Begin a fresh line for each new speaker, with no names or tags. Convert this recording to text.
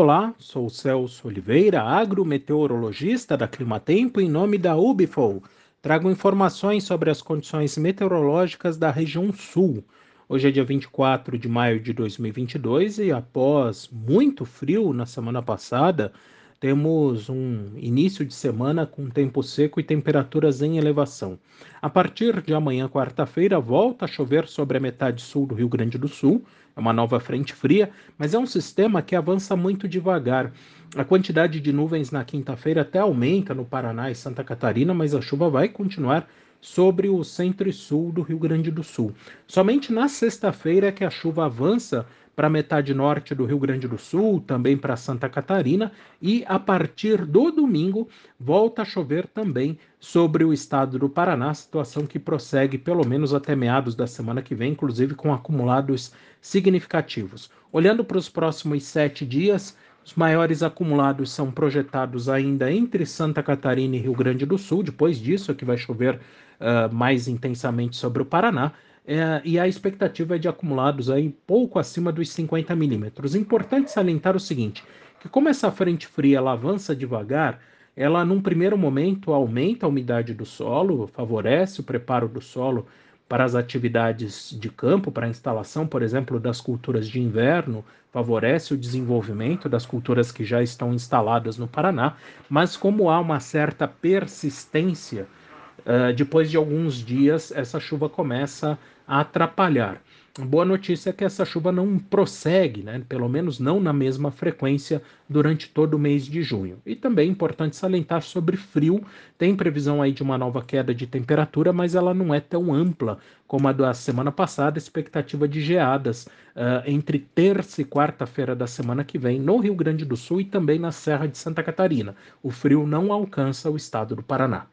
Olá, sou Celso Oliveira, agrometeorologista da Climatempo, em nome da Ubifol. Trago informações sobre as condições meteorológicas da região sul. Hoje é dia 24 de maio de 2022 e após muito frio na semana passada, temos um início de semana com tempo seco e temperaturas em elevação. A partir de amanhã, quarta-feira, volta a chover sobre a metade sul do Rio Grande do Sul. É uma nova frente fria, mas é um sistema que avança muito devagar. A quantidade de nuvens na quinta-feira até aumenta no Paraná e Santa Catarina, mas a chuva vai continuar sobre o centro e sul do Rio Grande do Sul. Somente na sexta-feira é que a chuva avança para a metade norte do Rio Grande do Sul, também para Santa Catarina, e a partir do domingo volta a chover também sobre o estado do Paraná, situação que prossegue pelo menos até meados da semana que vem, inclusive com acumulados significativos. Olhando para os próximos sete dias, os maiores acumulados são projetados ainda entre Santa Catarina e Rio Grande do Sul. Depois disso, é que vai chover uh, mais intensamente sobre o Paraná é, e a expectativa é de acumulados aí pouco acima dos 50 milímetros. Importante salientar o seguinte, que como essa frente fria ela avança devagar, ela num primeiro momento aumenta a umidade do solo, favorece o preparo do solo para as atividades de campo, para a instalação, por exemplo, das culturas de inverno, favorece o desenvolvimento das culturas que já estão instaladas no Paraná, mas como há uma certa persistência Uh, depois de alguns dias, essa chuva começa a atrapalhar. Boa notícia é que essa chuva não prossegue, né? pelo menos não na mesma frequência durante todo o mês de junho. E também é importante salientar sobre frio, tem previsão aí de uma nova queda de temperatura, mas ela não é tão ampla como a da semana passada, expectativa de geadas uh, entre terça e quarta-feira da semana que vem no Rio Grande do Sul e também na Serra de Santa Catarina. O frio não alcança o estado do Paraná.